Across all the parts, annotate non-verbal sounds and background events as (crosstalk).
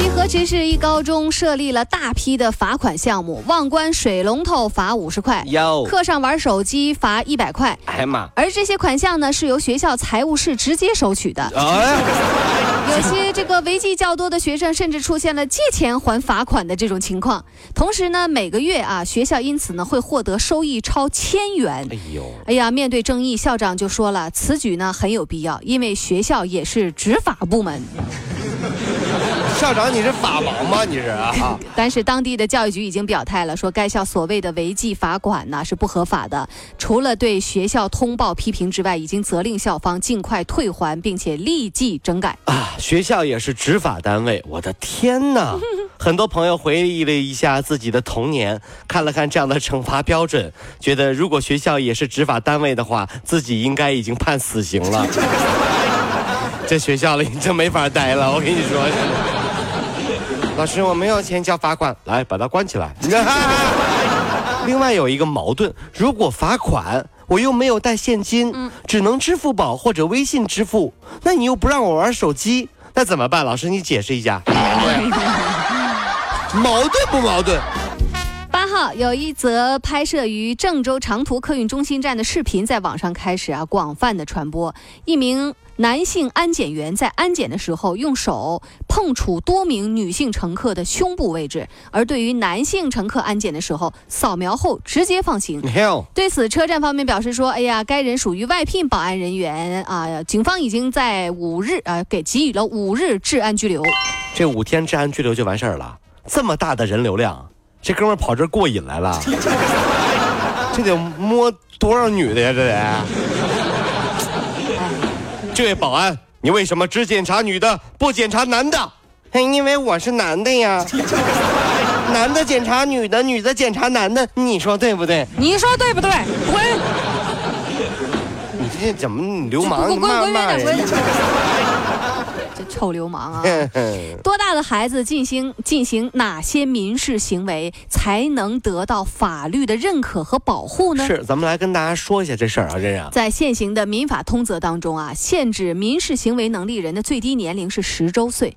广西河池市一高中设立了大批的罚款项目，忘关水龙头罚五十块，哟课上玩手机罚一百块。哎呀妈！而这些款项呢，是由学校财务室直接收取的。哎，(laughs) 有些这个违纪较多的学生，甚至出现了借钱还罚款的这种情况。同时呢，每个月啊，学校因此呢会获得收益超千元。哎呦，哎呀，面对争议，校长就说了，此举呢很有必要，因为学校也是执法部门。(laughs) 校长你是法盲吗？你是啊？(laughs) 但是当地的教育局已经表态了，说该校所谓的违纪罚款呢是不合法的，除了对学校通报批评之外，已经责令校方尽快退还，并且立即整改。啊，学校也是执法单位，我的天哪！(laughs) 很多朋友回忆了一下自己的童年，看了看这样的惩罚标准，觉得如果学校也是执法单位的话，自己应该已经判死刑了。这学校里真没法待了，(laughs) 我跟你说。老师，我没有钱交罚款，来把它关起来。(laughs) 另外有一个矛盾，如果罚款我又没有带现金，只能支付宝或者微信支付，那你又不让我玩手机，那怎么办？老师，你解释一下。(laughs) 矛盾不矛盾？八号有一则拍摄于郑州长途客运中心站的视频在网上开始啊广泛的传播。一名男性安检员在安检的时候用手碰触多名女性乘客的胸部位置，而对于男性乘客安检的时候，扫描后直接放行。对此，车站方面表示说：“哎呀，该人属于外聘保安人员啊，警方已经在五日啊给给予了五日治安拘留。”这五天治安拘留就完事儿了？这么大的人流量，这哥们儿跑这儿过瘾来了？(laughs) 这得摸多少女的呀？这得。这位保安，你为什么只检查女的，不检查男的？哎，因为我是男的呀。(laughs) 男的检查女的，女的检查男的，你说对不对？你说对不对？滚！你这怎么流氓？滚滚滚臭流氓啊！(laughs) 多大的孩子进行进行哪些民事行为才能得到法律的认可和保护呢？是，咱们来跟大家说一下这事儿啊，这样。在现行的民法通则当中啊，限制民事行为能力人的最低年龄是十周岁，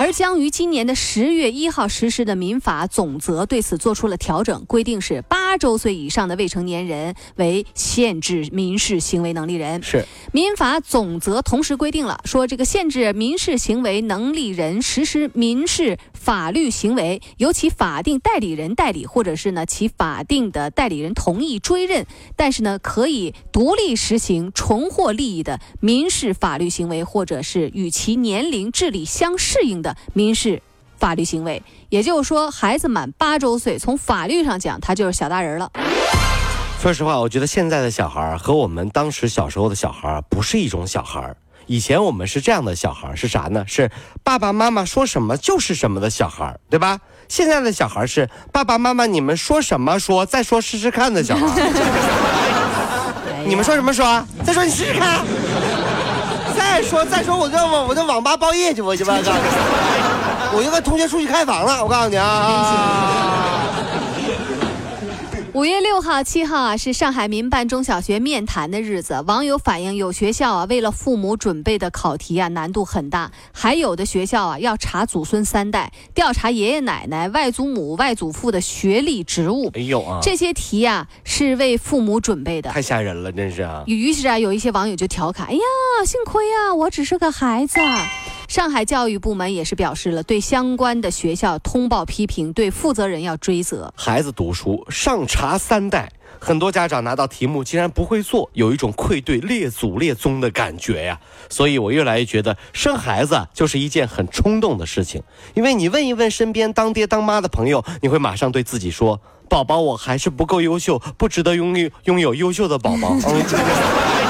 而将于今年的十月一号实施的民法总则对此做出了调整，规定是八周岁以上的未成年人为限制民事行为能力人。是，民法总则同时规定了，说这个限制民事行为能力人实施民事法律行为，由其法定代理人代理，或者是呢其法定的代理人同意追认，但是呢可以独立实行重获利益的民事法律行为，或者是与其年龄、智力相适应的民事法律行为。也就是说，孩子满八周岁，从法律上讲，他就是小大人了。说实话，我觉得现在的小孩和我们当时小时候的小孩不是一种小孩。以前我们是这样的小孩，是啥呢？是爸爸妈妈说什么就是什么的小孩，对吧？现在的小孩是爸爸妈妈你们说什么说，再说试试看的小孩。(laughs) (laughs) 你们说什么说？再说你试试看。再说再说，我这网我这网吧包夜去，我就告诉你，我就跟同学出去开房了。我告诉你啊。五月六号、七号啊，是上海民办中小学面谈的日子。网友反映，有学校啊，为了父母准备的考题啊，难度很大；还有的学校啊，要查祖孙三代，调查爷爷奶奶、外祖母、外祖父的学历、职务。哎呦啊，这些题啊，是为父母准备的。太吓人了，真是啊。于是啊，有一些网友就调侃：“哎呀，幸亏啊，我只是个孩子。”上海教育部门也是表示了，对相关的学校通报批评，对负责人要追责。孩子读书上查三代，很多家长拿到题目竟然不会做，有一种愧对列祖列宗的感觉呀。所以我越来越觉得生孩子就是一件很冲动的事情，因为你问一问身边当爹当妈的朋友，你会马上对自己说：“宝宝，我还是不够优秀，不值得拥有拥有优秀的宝宝。嗯 (laughs) (laughs)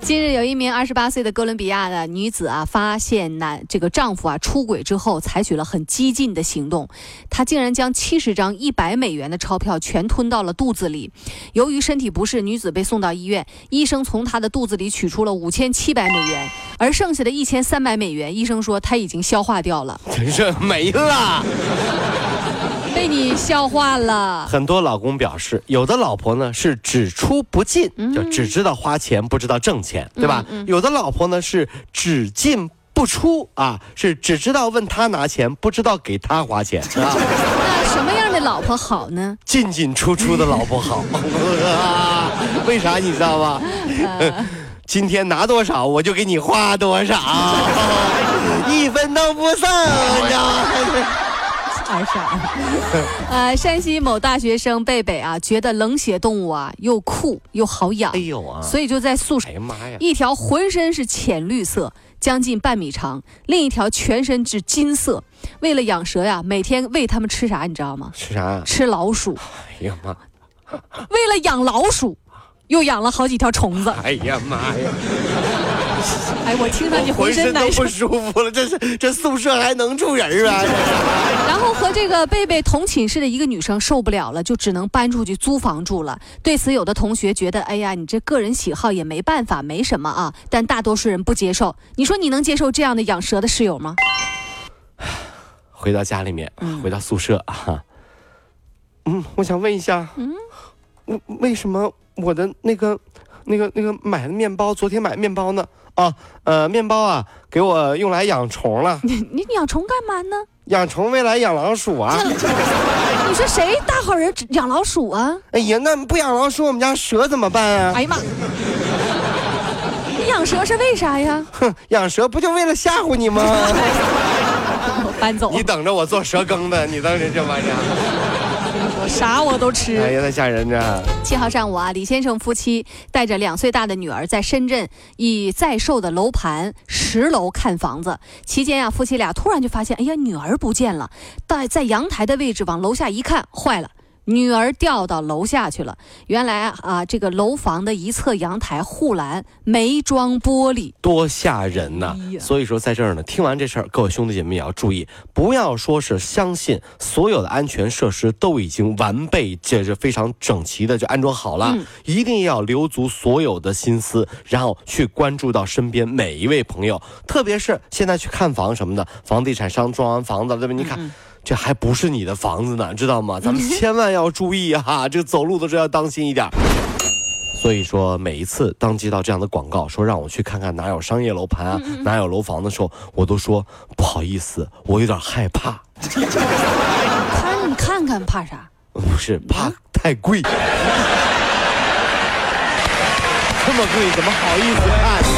近日，有一名二十八岁的哥伦比亚的女子啊，发现男这个丈夫啊出轨之后，采取了很激进的行动。她竟然将七十张一百美元的钞票全吞到了肚子里。由于身体不适，女子被送到医院，医生从她的肚子里取出了五千七百美元，而剩下的一千三百美元，医生说她已经消化掉了，(laughs) 真是没了。被你消化了。很多老公表示，有的老婆呢是只出不进，就只知道花钱不知道挣钱，对吧？有的老婆呢是只进不出啊，是只知道问他拿钱，不知道给他花钱 (laughs) 啊。那什么样的老婆好呢？进进出出的老婆好。(laughs) (laughs) 为啥你知道吗？今天拿多少我就给你花多少，一分都不剩，你知道吗？二傻，呃，山西某大学生贝贝啊，觉得冷血动物啊又酷又好养，哎呦啊，所以就在宿舍，哎呀妈呀，一条浑身是浅绿色，将近半米长，另一条全身是金色。为了养蛇呀，每天喂它们吃啥，你知道吗？吃啥？吃老鼠。哎呀妈！(laughs) 为了养老鼠，又养了好几条虫子。哎呀妈呀！哎，我听着你浑身都不舒服了，这是这宿舍还能住人啊？(laughs) 然后和这个贝贝同寝室的一个女生受不了了，就只能搬出去租房住了。对此，有的同学觉得，哎呀，你这个人喜好也没办法，没什么啊。但大多数人不接受。你说你能接受这样的养蛇的室友吗？(sighs) 回到家里面，回到宿舍啊。嗯，我想问一下，嗯，为什么我的那个、那个、那个买的面包，昨天买的面包呢？啊，呃，面包啊，给我用来养虫了。你你养虫干嘛呢？养虫未来养老鼠啊。你说谁大好人养老鼠啊？哎呀，那不养老鼠，我们家蛇怎么办啊？哎呀妈！你养蛇是为啥呀？哼，养蛇不就为了吓唬你吗？(laughs) 搬走。你等着我做蛇羹的，你当真这玩意儿？啥我都吃，哎呀，太吓人了！七号上午啊，李先生夫妻带着两岁大的女儿在深圳以在售的楼盘十楼看房子，期间啊，夫妻俩突然就发现，哎呀，女儿不见了，在在阳台的位置往楼下一看，坏了。女儿掉到楼下去了。原来啊，这个楼房的一侧阳台护栏没装玻璃，多吓人呐！所以说，在这儿呢，听完这事儿，各位兄弟姐妹也要注意，不要说是相信所有的安全设施都已经完备，这是非常整齐的就安装好了，一定要留足所有的心思，然后去关注到身边每一位朋友，特别是现在去看房什么的，房地产商装完房子，对吧？你看。这还不是你的房子呢，知道吗？咱们 (laughs) 千万要注意哈，(laughs) 这个走路的时候要当心一点。所以说，每一次当接到这样的广告，说让我去看看哪有商业楼盘啊，哪有楼房的时候，我都说不好意思，我有点害怕。看，你看看，怕啥？不是怕太贵，这么贵，怎么好意思看？